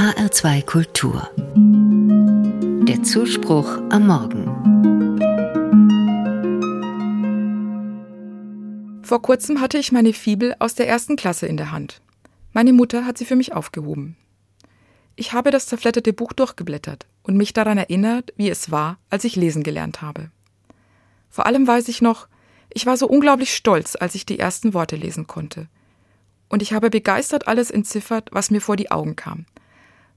HR2 Kultur. Der Zuspruch am Morgen. Vor kurzem hatte ich meine Fibel aus der ersten Klasse in der Hand. Meine Mutter hat sie für mich aufgehoben. Ich habe das zerfletterte Buch durchgeblättert und mich daran erinnert, wie es war, als ich lesen gelernt habe. Vor allem weiß ich noch, ich war so unglaublich stolz, als ich die ersten Worte lesen konnte. Und ich habe begeistert alles entziffert, was mir vor die Augen kam.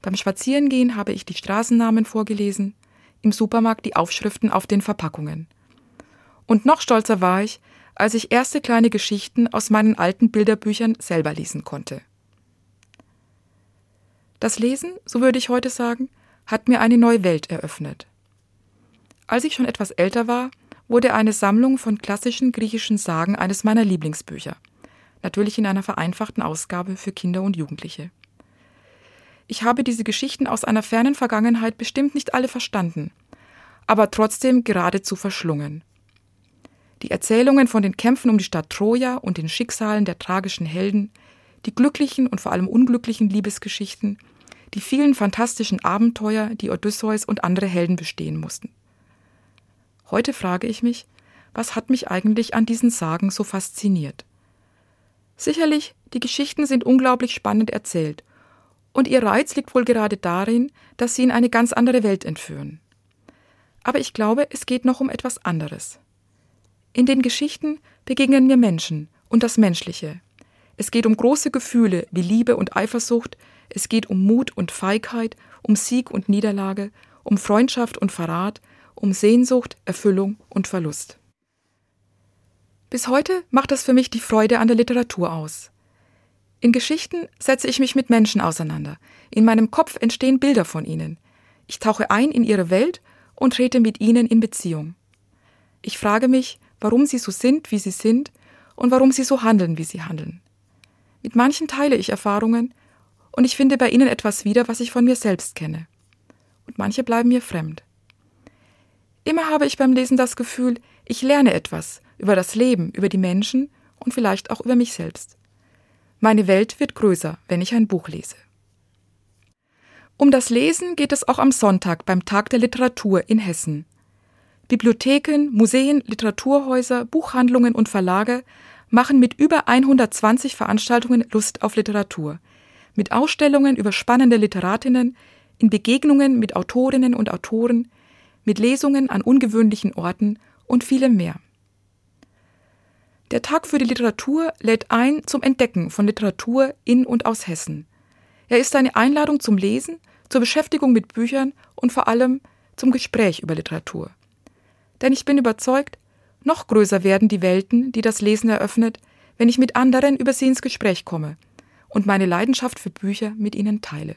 Beim Spazierengehen habe ich die Straßennamen vorgelesen, im Supermarkt die Aufschriften auf den Verpackungen. Und noch stolzer war ich, als ich erste kleine Geschichten aus meinen alten Bilderbüchern selber lesen konnte. Das Lesen, so würde ich heute sagen, hat mir eine neue Welt eröffnet. Als ich schon etwas älter war, wurde eine Sammlung von klassischen griechischen Sagen eines meiner Lieblingsbücher, natürlich in einer vereinfachten Ausgabe für Kinder und Jugendliche. Ich habe diese Geschichten aus einer fernen Vergangenheit bestimmt nicht alle verstanden, aber trotzdem geradezu verschlungen. Die Erzählungen von den Kämpfen um die Stadt Troja und den Schicksalen der tragischen Helden, die glücklichen und vor allem unglücklichen Liebesgeschichten, die vielen fantastischen Abenteuer, die Odysseus und andere Helden bestehen mussten. Heute frage ich mich, was hat mich eigentlich an diesen Sagen so fasziniert? Sicherlich, die Geschichten sind unglaublich spannend erzählt, und ihr Reiz liegt wohl gerade darin, dass sie in eine ganz andere Welt entführen. Aber ich glaube, es geht noch um etwas anderes. In den Geschichten begegnen mir Menschen und das Menschliche. Es geht um große Gefühle wie Liebe und Eifersucht, es geht um Mut und Feigheit, um Sieg und Niederlage, um Freundschaft und Verrat, um Sehnsucht, Erfüllung und Verlust. Bis heute macht das für mich die Freude an der Literatur aus. In Geschichten setze ich mich mit Menschen auseinander. In meinem Kopf entstehen Bilder von ihnen. Ich tauche ein in ihre Welt und trete mit ihnen in Beziehung. Ich frage mich, warum sie so sind, wie sie sind und warum sie so handeln, wie sie handeln. Mit manchen teile ich Erfahrungen und ich finde bei ihnen etwas wieder, was ich von mir selbst kenne. Und manche bleiben mir fremd. Immer habe ich beim Lesen das Gefühl, ich lerne etwas über das Leben, über die Menschen und vielleicht auch über mich selbst. Meine Welt wird größer, wenn ich ein Buch lese. Um das Lesen geht es auch am Sonntag beim Tag der Literatur in Hessen. Bibliotheken, Museen, Literaturhäuser, Buchhandlungen und Verlage machen mit über 120 Veranstaltungen Lust auf Literatur. Mit Ausstellungen über spannende Literatinnen, in Begegnungen mit Autorinnen und Autoren, mit Lesungen an ungewöhnlichen Orten und vielem mehr. Der Tag für die Literatur lädt ein zum Entdecken von Literatur in und aus Hessen. Er ist eine Einladung zum Lesen, zur Beschäftigung mit Büchern und vor allem zum Gespräch über Literatur. Denn ich bin überzeugt, noch größer werden die Welten, die das Lesen eröffnet, wenn ich mit anderen über sie ins Gespräch komme und meine Leidenschaft für Bücher mit ihnen teile.